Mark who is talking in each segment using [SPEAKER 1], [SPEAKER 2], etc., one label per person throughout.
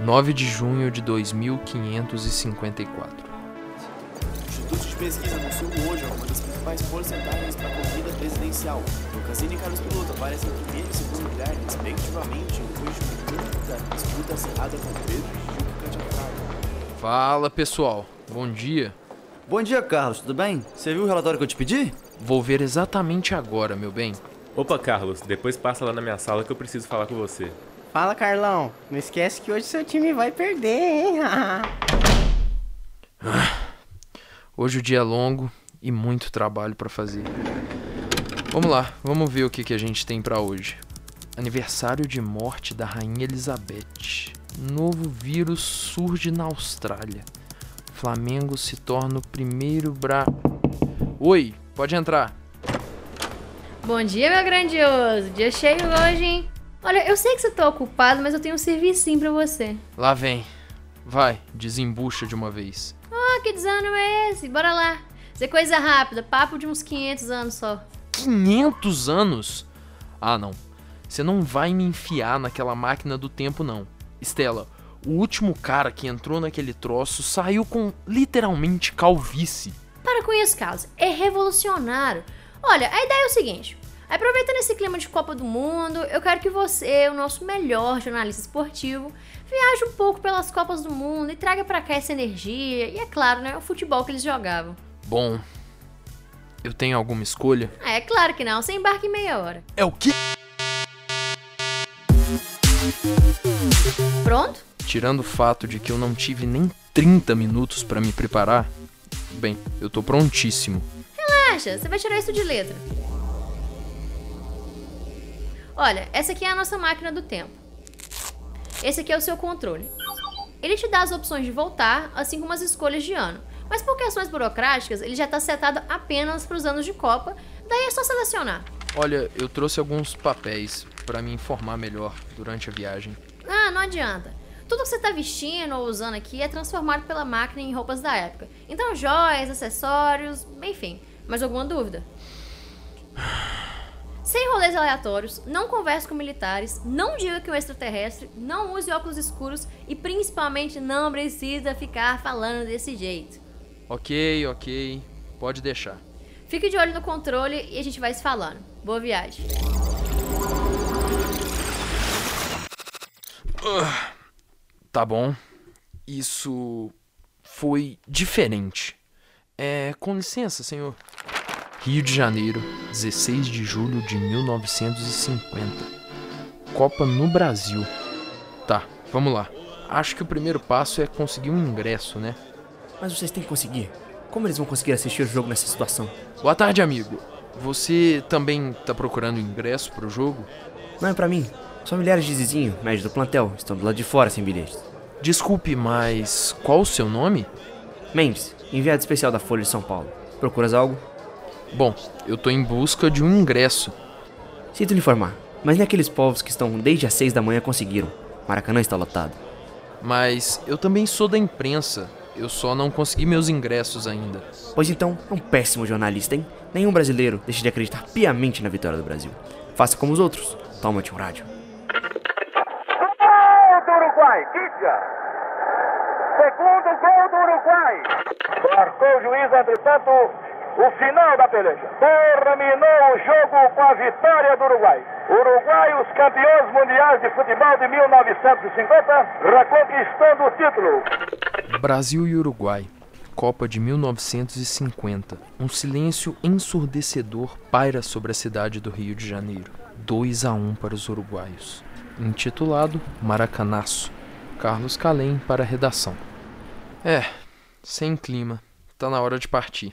[SPEAKER 1] 9 de junho de 2554.
[SPEAKER 2] O Instituto de Pesquisa anunciou hoje uma das principais porcentagens para a corrida presidencial. Cassini e Carlos Piloto aparecem em primeiro e segundo lugar, respectivamente, depois de muita disputa acirrada com Pedro e Gil Catiafraga.
[SPEAKER 1] Fala pessoal, bom dia.
[SPEAKER 3] Bom dia, Carlos, tudo bem? Você viu o relatório que eu te pedi?
[SPEAKER 1] Vou ver exatamente agora, meu bem.
[SPEAKER 4] Opa, Carlos, depois passa lá na minha sala que eu preciso falar com você.
[SPEAKER 5] Fala, Carlão. Não esquece que hoje seu time vai perder, hein?
[SPEAKER 1] Hoje o dia é longo e muito trabalho para fazer. Vamos lá, vamos ver o que, que a gente tem para hoje. Aniversário de morte da Rainha Elizabeth. Novo vírus surge na Austrália. Flamengo se torna o primeiro bra. Oi, pode entrar.
[SPEAKER 6] Bom dia, meu grandioso. Dia cheio hoje, hein? Olha, eu sei que você tá ocupado, mas eu tenho um serviço pra você.
[SPEAKER 1] Lá vem. Vai, desembucha de uma vez.
[SPEAKER 6] Ah, que desânimo é esse? Bora lá. Isso é coisa rápida, papo de uns 500 anos só.
[SPEAKER 1] 500 anos? Ah, não. Você não vai me enfiar naquela máquina do tempo, não. Estela, o último cara que entrou naquele troço saiu com literalmente calvície.
[SPEAKER 6] Para com isso, Carlos. É revolucionário. Olha, a ideia é o seguinte. Aproveitando esse clima de Copa do Mundo, eu quero que você, o nosso melhor jornalista esportivo, viaje um pouco pelas Copas do Mundo e traga para cá essa energia e, é claro, né, o futebol que eles jogavam.
[SPEAKER 1] Bom, eu tenho alguma escolha?
[SPEAKER 6] Ah, é claro que não. Você embarca em meia hora.
[SPEAKER 1] É o quê?
[SPEAKER 6] Pronto?
[SPEAKER 1] Tirando o fato de que eu não tive nem 30 minutos para me preparar, bem, eu tô prontíssimo.
[SPEAKER 6] Relaxa, você vai tirar isso de letra. Olha, essa aqui é a nossa máquina do tempo. Esse aqui é o seu controle. Ele te dá as opções de voltar, assim como as escolhas de ano. Mas por questões burocráticas, ele já está setado apenas para os anos de Copa, daí é só selecionar.
[SPEAKER 1] Olha, eu trouxe alguns papéis para me informar melhor durante a viagem.
[SPEAKER 6] Ah, não adianta. Tudo que você está vestindo ou usando aqui é transformado pela máquina em roupas da época. Então, joias, acessórios, enfim. Mais alguma dúvida? Sem rolês aleatórios, não converse com militares, não diga que é um extraterrestre, não use óculos escuros e principalmente não precisa ficar falando desse jeito.
[SPEAKER 1] Ok, ok. Pode deixar.
[SPEAKER 6] Fique de olho no controle e a gente vai se falando. Boa viagem.
[SPEAKER 1] Uh, tá bom. Isso foi diferente. É, com licença, senhor. Rio de Janeiro, 16 de julho de 1950. Copa no Brasil. Tá, vamos lá. Acho que o primeiro passo é conseguir um ingresso, né?
[SPEAKER 3] Mas vocês têm que conseguir. Como eles vão conseguir assistir o jogo nessa situação?
[SPEAKER 1] Boa tarde, amigo. Você também tá procurando ingresso pro jogo?
[SPEAKER 3] Não é para mim. São milhares de Zizinho, médio do plantel, estão do lado de fora sem bilhetes.
[SPEAKER 1] Desculpe, mas qual o seu nome?
[SPEAKER 3] Mendes, enviado especial da Folha de São Paulo. Procuras algo?
[SPEAKER 1] Bom, eu tô em busca de um ingresso.
[SPEAKER 3] Sinto lhe informar, mas nem aqueles povos que estão desde as seis da manhã conseguiram. Maracanã está lotado.
[SPEAKER 1] Mas eu também sou da imprensa. Eu só não consegui meus ingressos ainda.
[SPEAKER 3] Pois então, é um péssimo jornalista, hein? Nenhum brasileiro deixa de acreditar piamente na vitória do Brasil. Faça como os outros. Toma-te um rádio.
[SPEAKER 7] Gol do Uruguai, diga! Segundo gol do Uruguai. Marcou o juiz, entretanto, o final da peleja. Terminou o jogo com a vitória do Uruguai. Uruguai, os campeões mundiais de futebol de 1950, reconquistando o título.
[SPEAKER 1] Brasil e Uruguai. Copa de 1950. Um silêncio ensurdecedor paira sobre a cidade do Rio de Janeiro. 2 a 1 para os uruguaios. Intitulado Maracanaço. Carlos Calem para a redação. É, sem clima. Tá na hora de partir.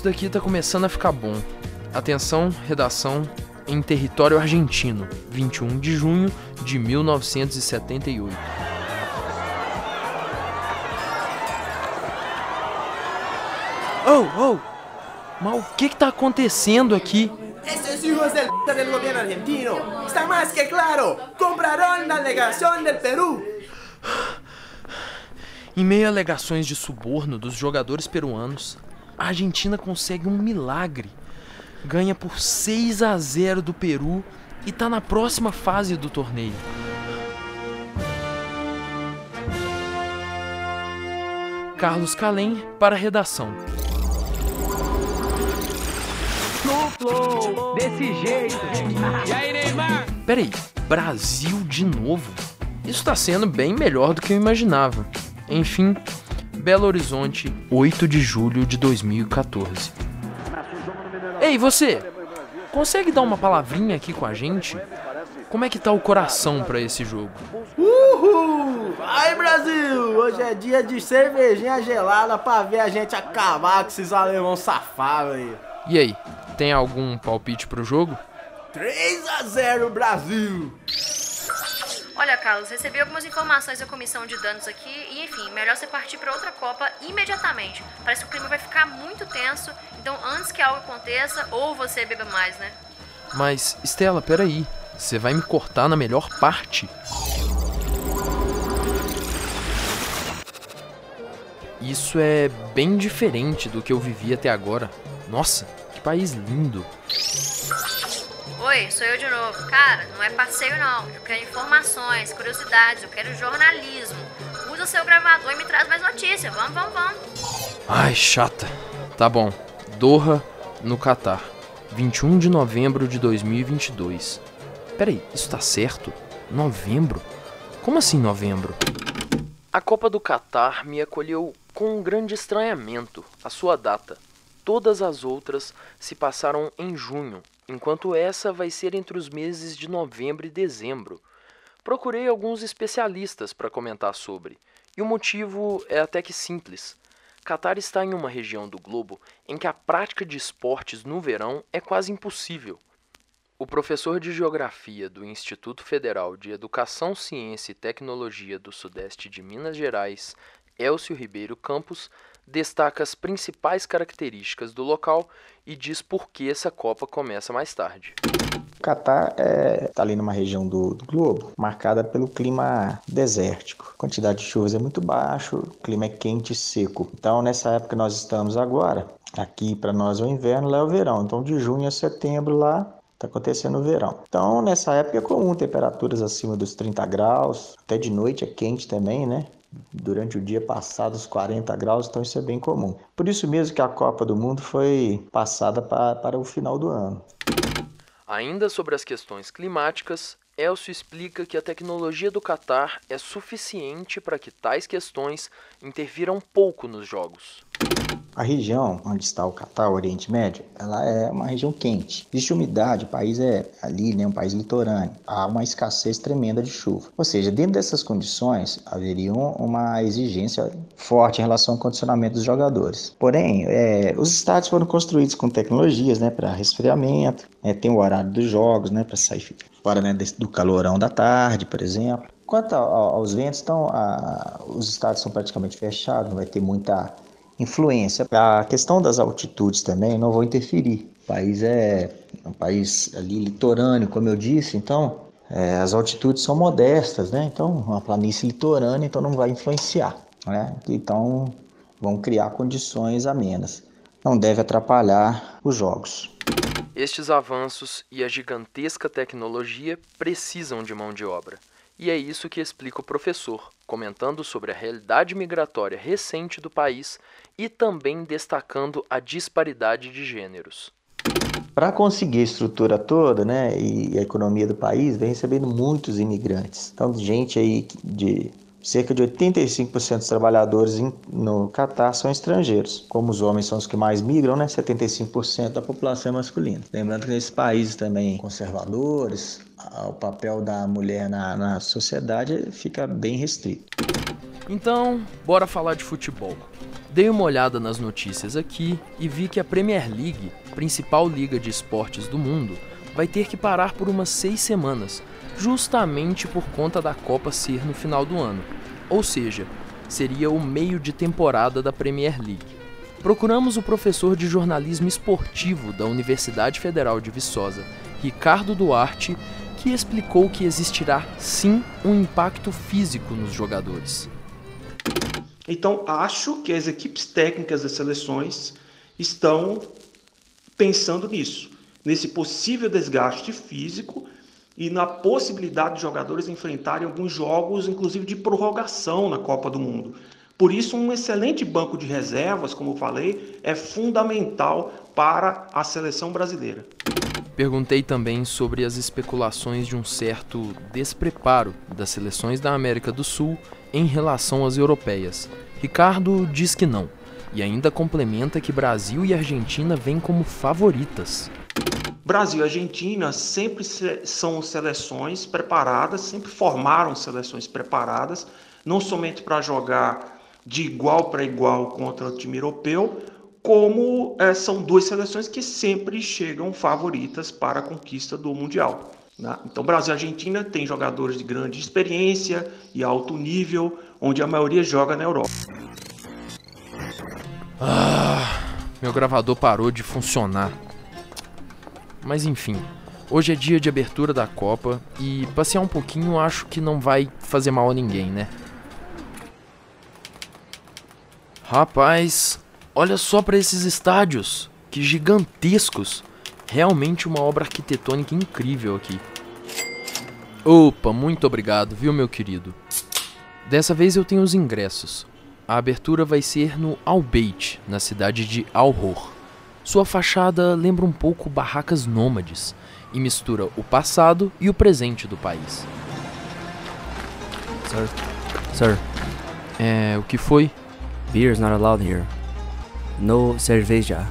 [SPEAKER 1] Isso daqui tá começando a ficar bom. Atenção, redação em território argentino, 21 de junho de 1978. Oh, oh! Mas o que que tá acontecendo aqui?
[SPEAKER 8] Esses hijos del gobierno argentino está más que claro. Compraron la delegación del Perú.
[SPEAKER 1] Em meio a alegações de suborno dos jogadores peruanos, a Argentina consegue um milagre. ganha por 6 a 0 do Peru e tá na próxima fase do torneio. Carlos Calem para a redação.
[SPEAKER 9] Desse jeito. E aí, Neymar?
[SPEAKER 1] Peraí, Brasil de novo? Isso tá sendo bem melhor do que eu imaginava. Enfim, Belo Horizonte, 8 de julho de 2014. Ei, você! Consegue dar uma palavrinha aqui com a gente? Como é que tá o coração pra esse jogo?
[SPEAKER 5] Uhul! Vai, Brasil! Hoje é dia de cervejinha gelada pra ver a gente acabar com esses alemão safados aí.
[SPEAKER 1] E aí, tem algum palpite pro jogo?
[SPEAKER 5] 3 a 0 Brasil!
[SPEAKER 6] Olha, Carlos, recebi algumas informações da comissão de danos aqui e, enfim, melhor você partir para outra Copa imediatamente. Parece que o clima vai ficar muito tenso, então antes que algo aconteça, ou você beba mais, né?
[SPEAKER 1] Mas, Estela, peraí. Você vai me cortar na melhor parte? Isso é bem diferente do que eu vivi até agora. Nossa, que país lindo.
[SPEAKER 6] Oi, sou eu de novo. Cara, não é passeio não. Eu quero informações, curiosidades, eu quero jornalismo. Usa seu gravador e me traz mais notícias. Vamos, vamos, vamos.
[SPEAKER 1] Ai, chata. Tá bom. Doha, no Catar. 21 de novembro de 2022. Peraí, isso tá certo? Novembro? Como assim novembro? A Copa do Catar me acolheu com um grande estranhamento, a sua data. Todas as outras se passaram em junho, enquanto essa vai ser entre os meses de novembro e dezembro. Procurei alguns especialistas para comentar sobre, e o motivo é até que simples. Catar está em uma região do globo em que a prática de esportes no verão é quase impossível. O professor de Geografia do Instituto Federal de Educação, Ciência e Tecnologia do Sudeste de Minas Gerais, Elcio Ribeiro Campos, destaca as principais características do local e diz por que essa Copa começa mais tarde.
[SPEAKER 10] Catar está é, ali numa região do, do, globo marcada pelo clima desértico. A quantidade de chuvas é muito baixa, o clima é quente e seco. Então, nessa época que nós estamos agora, aqui para nós é o inverno, lá é o verão. Então, de junho a setembro lá está acontecendo o verão. Então, nessa época é comum temperaturas acima dos 30 graus, até de noite é quente também, né? Durante o dia passado os 40 graus, então isso é bem comum. Por isso mesmo que a Copa do Mundo foi passada para, para o final do ano.
[SPEAKER 1] Ainda sobre as questões climáticas, Elcio explica que a tecnologia do Catar é suficiente para que tais questões interfiram pouco nos jogos.
[SPEAKER 10] A região onde está o Catar, o Oriente Médio, ela é uma região quente. Existe umidade, o país é ali, né, um país litorâneo. Há uma escassez tremenda de chuva. Ou seja, dentro dessas condições, haveria uma exigência forte em relação ao condicionamento dos jogadores. Porém, é, os estádios foram construídos com tecnologias né, para resfriamento, é, tem o horário dos jogos né, para sair fora né, do calorão da tarde, por exemplo. Quanto aos ventos, então, a, os estádios são praticamente fechados, não vai ter muita influência. A questão das altitudes também não vão interferir. O país é um país ali litorâneo, como eu disse, então é, as altitudes são modestas, né? Então, uma planície litorânea, então não vai influenciar, né? Então, vão criar condições amenas. Não deve atrapalhar os jogos.
[SPEAKER 1] Estes avanços e a gigantesca tecnologia precisam de mão de obra. E é isso que explica o professor, comentando sobre a realidade migratória recente do país e também destacando a disparidade de gêneros.
[SPEAKER 10] Para conseguir a estrutura toda, né, e a economia do país, vem recebendo muitos imigrantes. Então, gente aí de cerca de 85% dos trabalhadores no Catar são estrangeiros. Como os homens são os que mais migram, né, 75% da população é masculina. Lembrando que nesses países também conservadores, o papel da mulher na, na sociedade fica bem restrito.
[SPEAKER 1] Então, bora falar de futebol. Dei uma olhada nas notícias aqui e vi que a Premier League, principal liga de esportes do mundo, vai ter que parar por umas seis semanas, justamente por conta da Copa ser no final do ano. Ou seja, seria o meio de temporada da Premier League. Procuramos o professor de jornalismo esportivo da Universidade Federal de Viçosa, Ricardo Duarte, que explicou que existirá sim um impacto físico nos jogadores.
[SPEAKER 11] Então, acho que as equipes técnicas das seleções estão pensando nisso. nesse possível desgaste físico e na possibilidade de jogadores enfrentarem alguns jogos, inclusive de prorrogação na Copa do Mundo. Por isso, um excelente banco de reservas, como eu falei, é fundamental para a seleção brasileira.
[SPEAKER 1] Perguntei também sobre as especulações de um certo despreparo das seleções da América do Sul em relação às europeias. Ricardo diz que não, e ainda complementa que Brasil e Argentina vêm como favoritas.
[SPEAKER 11] Brasil e Argentina sempre são seleções preparadas, sempre formaram seleções preparadas, não somente para jogar de igual para igual contra o time europeu, como é, são duas seleções que sempre chegam favoritas para a conquista do Mundial. Né? Então, Brasil e Argentina têm jogadores de grande experiência e alto nível, onde a maioria joga na Europa.
[SPEAKER 1] Ah, meu gravador parou de funcionar. Mas enfim, hoje é dia de abertura da Copa e passear um pouquinho acho que não vai fazer mal a ninguém, né? Rapaz, Olha só para esses estádios, que gigantescos. Realmente uma obra arquitetônica incrível aqui. Opa, muito obrigado, viu, meu querido? Dessa vez eu tenho os ingressos. A abertura vai ser no Albeit, na cidade de Al-Hor. Sua fachada lembra um pouco barracas nômades e mistura o passado e o presente do país.
[SPEAKER 3] Sir, sir.
[SPEAKER 1] É, o que foi?
[SPEAKER 3] Beer is not allowed here no cerveja.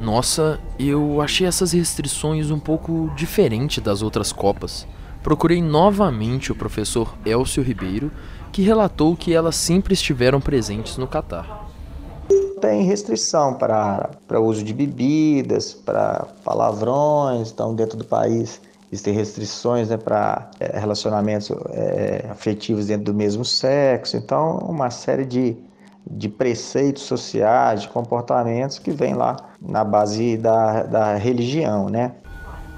[SPEAKER 1] Nossa, eu achei essas restrições um pouco diferente das outras Copas. Procurei novamente o professor Elcio Ribeiro, que relatou que elas sempre estiveram presentes no Catar.
[SPEAKER 10] Tem restrição para, uso de bebidas, para palavrões, então dentro do país existem restrições né, para é, relacionamentos é, afetivos dentro do mesmo sexo, então uma série de de preceitos sociais, de comportamentos que vem lá na base da, da religião, né?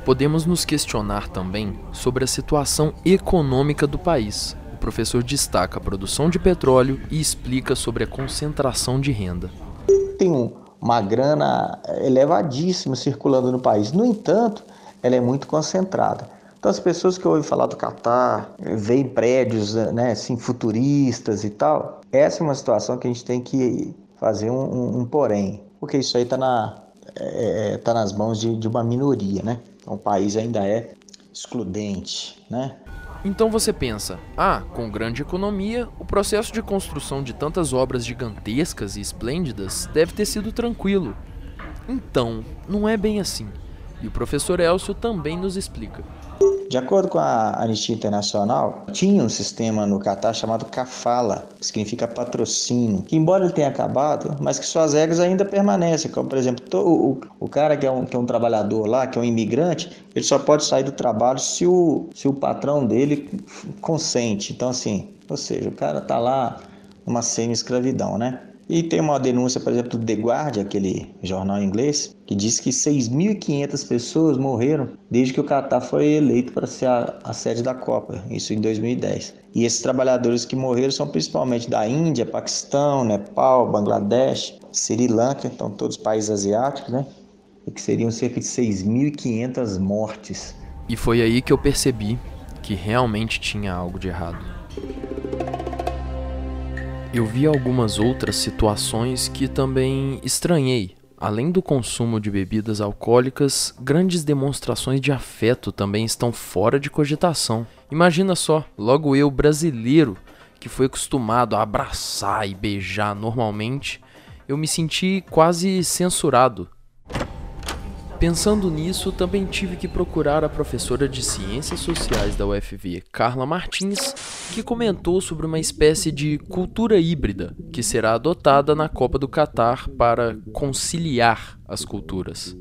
[SPEAKER 1] Podemos nos questionar também sobre a situação econômica do país. O professor destaca a produção de petróleo e explica sobre a concentração de renda.
[SPEAKER 10] Tem um, uma grana elevadíssima circulando no país. No entanto, ela é muito concentrada. Então as pessoas que ouvem falar do Catar, veem prédios né, assim, futuristas e tal, essa é uma situação que a gente tem que fazer um, um, um porém, porque isso aí está na, é, tá nas mãos de, de uma minoria, né? Então o país ainda é excludente, né?
[SPEAKER 1] Então você pensa, ah, com grande economia, o processo de construção de tantas obras gigantescas e esplêndidas deve ter sido tranquilo. Então, não é bem assim. E o professor Elcio também nos explica.
[SPEAKER 10] De acordo com a Anistia Internacional, tinha um sistema no Catar chamado kafala, que significa patrocínio, que embora ele tenha acabado, mas que suas regras ainda permanecem. Como, por exemplo, o, o cara que é, um, que é um trabalhador lá, que é um imigrante, ele só pode sair do trabalho se o, se o patrão dele consente. Então, assim, ou seja, o cara tá lá numa semi-escravidão, né? E tem uma denúncia, por exemplo, do The Guardian, aquele jornal inglês, que diz que 6.500 pessoas morreram desde que o Catar foi eleito para ser a, a, sede da Copa, isso em 2010. E esses trabalhadores que morreram são principalmente da Índia, Paquistão, Nepal, Bangladesh, Sri Lanka, então todos os países asiáticos, né? E que seriam cerca de 6.500 mortes.
[SPEAKER 1] E foi aí que eu percebi que realmente tinha algo de errado. Eu vi algumas outras situações que também estranhei. Além do consumo de bebidas alcoólicas, grandes demonstrações de afeto também estão fora de cogitação. Imagina só, logo eu, brasileiro, que foi acostumado a abraçar e beijar normalmente, eu me senti quase censurado Pensando nisso, também tive que procurar a professora de Ciências Sociais da UFV, Carla Martins, que comentou sobre uma espécie de cultura híbrida que será adotada na Copa do Catar para conciliar as culturas.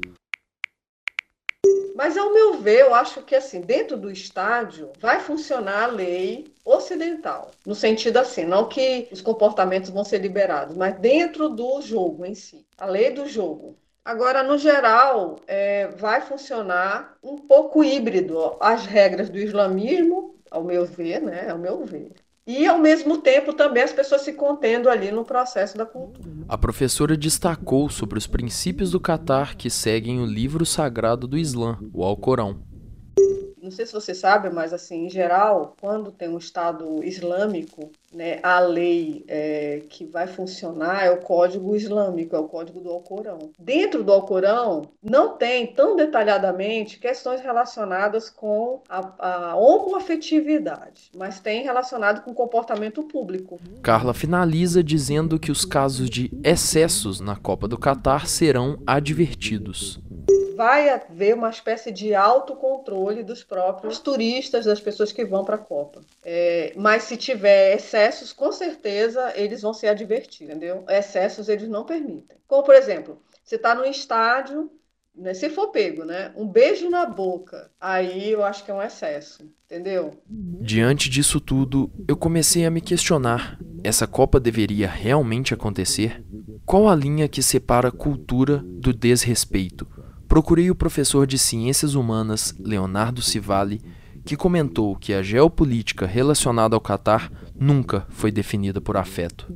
[SPEAKER 12] Mas, ao meu ver, eu acho que assim, dentro do estádio vai funcionar a lei ocidental. No sentido assim, não que os comportamentos vão ser liberados, mas dentro do jogo em si. A lei do jogo. Agora, no geral, é, vai funcionar um pouco híbrido as regras do islamismo, ao meu ver, né? Ao meu ver. e, ao mesmo tempo, também as pessoas se contendo ali no processo da cultura.
[SPEAKER 1] A professora destacou sobre os princípios do Catar que seguem o livro sagrado do Islã, o Alcorão.
[SPEAKER 12] Não sei se você sabe, mas assim, em geral, quando tem um Estado islâmico, né, a lei é, que vai funcionar é o Código Islâmico, é o Código do Alcorão. Dentro do Alcorão, não tem tão detalhadamente questões relacionadas com a, a homoafetividade, mas tem relacionado com comportamento público.
[SPEAKER 1] Carla finaliza dizendo que os casos de excessos na Copa do Catar serão advertidos
[SPEAKER 12] vai haver uma espécie de autocontrole dos próprios turistas, das pessoas que vão para a Copa. É, mas se tiver excessos, com certeza eles vão ser advertidos, entendeu? Excessos eles não permitem. Como, por exemplo, você está no estádio, né, se for pego, né? Um beijo na boca, aí eu acho que é um excesso, entendeu?
[SPEAKER 1] Diante disso tudo, eu comecei a me questionar: essa Copa deveria realmente acontecer? Qual a linha que separa cultura do desrespeito? Procurei o professor de Ciências Humanas, Leonardo Civali, que comentou que a geopolítica relacionada ao Catar nunca foi definida por afeto.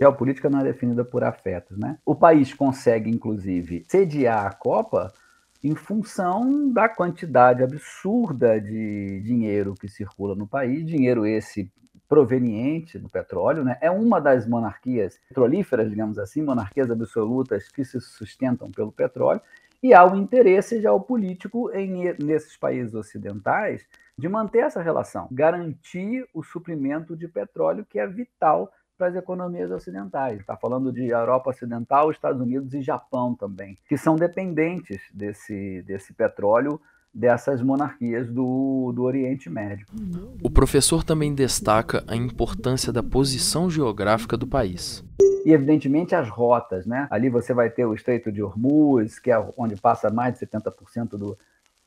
[SPEAKER 13] Geopolítica não é definida por afetos, né? O país consegue, inclusive, sediar a Copa em função da quantidade absurda de dinheiro que circula no país, dinheiro esse proveniente do petróleo, né? é uma das monarquias petrolíferas, digamos assim, monarquias absolutas que se sustentam pelo petróleo, e há o interesse geopolítico em, nesses países ocidentais de manter essa relação, garantir o suprimento de petróleo que é vital para as economias ocidentais. Está falando de Europa Ocidental, Estados Unidos e Japão também, que são dependentes desse, desse petróleo dessas monarquias do, do Oriente Médio.
[SPEAKER 1] O professor também destaca a importância da posição geográfica do país
[SPEAKER 13] e, evidentemente, as rotas. Né? Ali você vai ter o Estreito de Hormuz, que é onde passa mais de 70% do,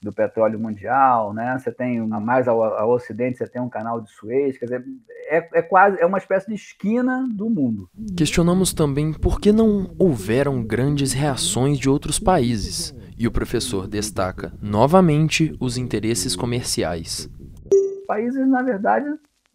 [SPEAKER 13] do petróleo mundial, né? Você tem mais ao, ao, ocidente, você tem um canal de Suez, quer dizer, é, é quase é uma espécie de esquina do mundo.
[SPEAKER 1] Questionamos também por que não houveram grandes reações de outros países. E o professor destaca novamente os interesses comerciais.
[SPEAKER 13] Países, na verdade,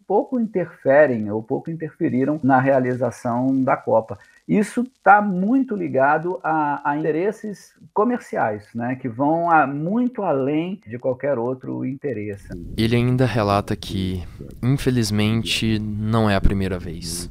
[SPEAKER 13] pouco interferem ou pouco interferiram na realização da Copa. Isso está muito ligado a, a, interesses comerciais, né, que vão a, muito além de qualquer outro interesse.
[SPEAKER 1] Ele ainda relata que, infelizmente, não é a primeira vez.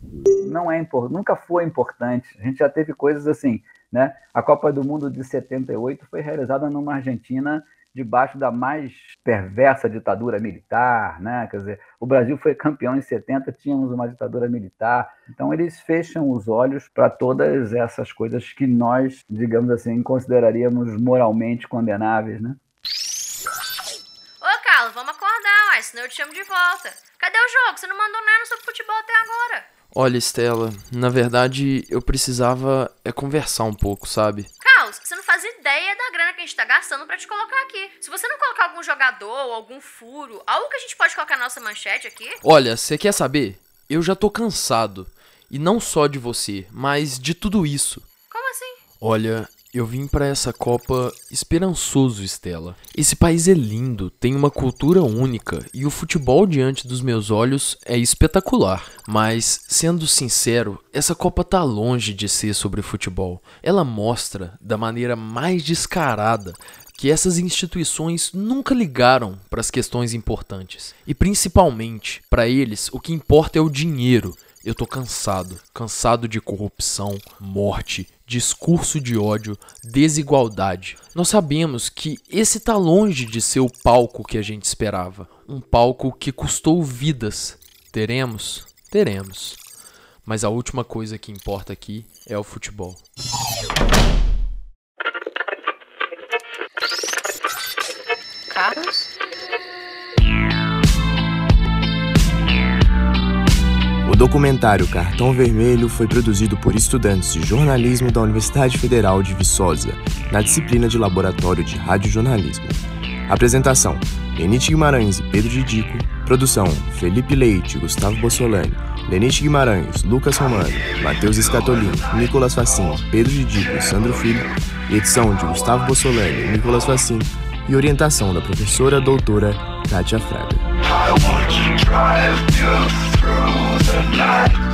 [SPEAKER 13] Não é nunca foi importante. A gente já teve coisas assim, né? A Copa do Mundo de 78 foi realizada numa Argentina debaixo da mais perversa ditadura militar, né? Quer dizer, o Brasil foi campeão em 70, tínhamos uma ditadura militar. Então eles fecham os olhos para todas essas coisas que nós, digamos assim, consideraríamos moralmente condenáveis, né?
[SPEAKER 6] Ô, Carlos, vamos acordar, ué, senão eu te chamo de volta. Cadê o jogo? Você não mandou nada sobre futebol até agora.
[SPEAKER 1] Olha, Estela, na verdade eu precisava é conversar um pouco, sabe?
[SPEAKER 6] Carlos, você ideia da grana que a gente tá gastando para te colocar aqui. Se você não colocar algum jogador, algum furo, algo que a gente pode colocar na nossa manchete aqui.
[SPEAKER 1] Olha, você quer saber? Eu já tô cansado. E não só de você, mas de tudo isso.
[SPEAKER 6] Como assim?
[SPEAKER 1] Olha, eu vim para essa Copa esperançoso, Estela. Esse país é lindo, tem uma cultura única e o futebol diante dos meus olhos é espetacular. Mas, sendo sincero, essa Copa tá longe de ser sobre futebol. Ela mostra, da maneira mais descarada, que essas instituições nunca ligaram para as questões importantes. E principalmente, para eles, o que importa é o dinheiro. Eu tô cansado, cansado de corrupção, morte, discurso de ódio, desigualdade. Nós sabemos que esse tá longe de ser o palco que a gente esperava. Um palco que custou vidas. Teremos? Teremos. Mas a última coisa que importa aqui é o futebol.
[SPEAKER 6] Carlos?
[SPEAKER 14] Documentário Cartão Vermelho foi produzido por estudantes de jornalismo da Universidade Federal de Viçosa, na disciplina de Laboratório de Radiojornalismo. Apresentação: Lenite Guimarães e Pedro Didico. Produção: Felipe Leite, Gustavo Bossolani, Lenite Guimarães, Lucas Romano, Matheus Escatolini, Nicolas Facim, Pedro Didico Sandro Filho. E edição de Gustavo Bossolani Nicolas Facim. E orientação da professora doutora Kátia Fraga.
[SPEAKER 15] the night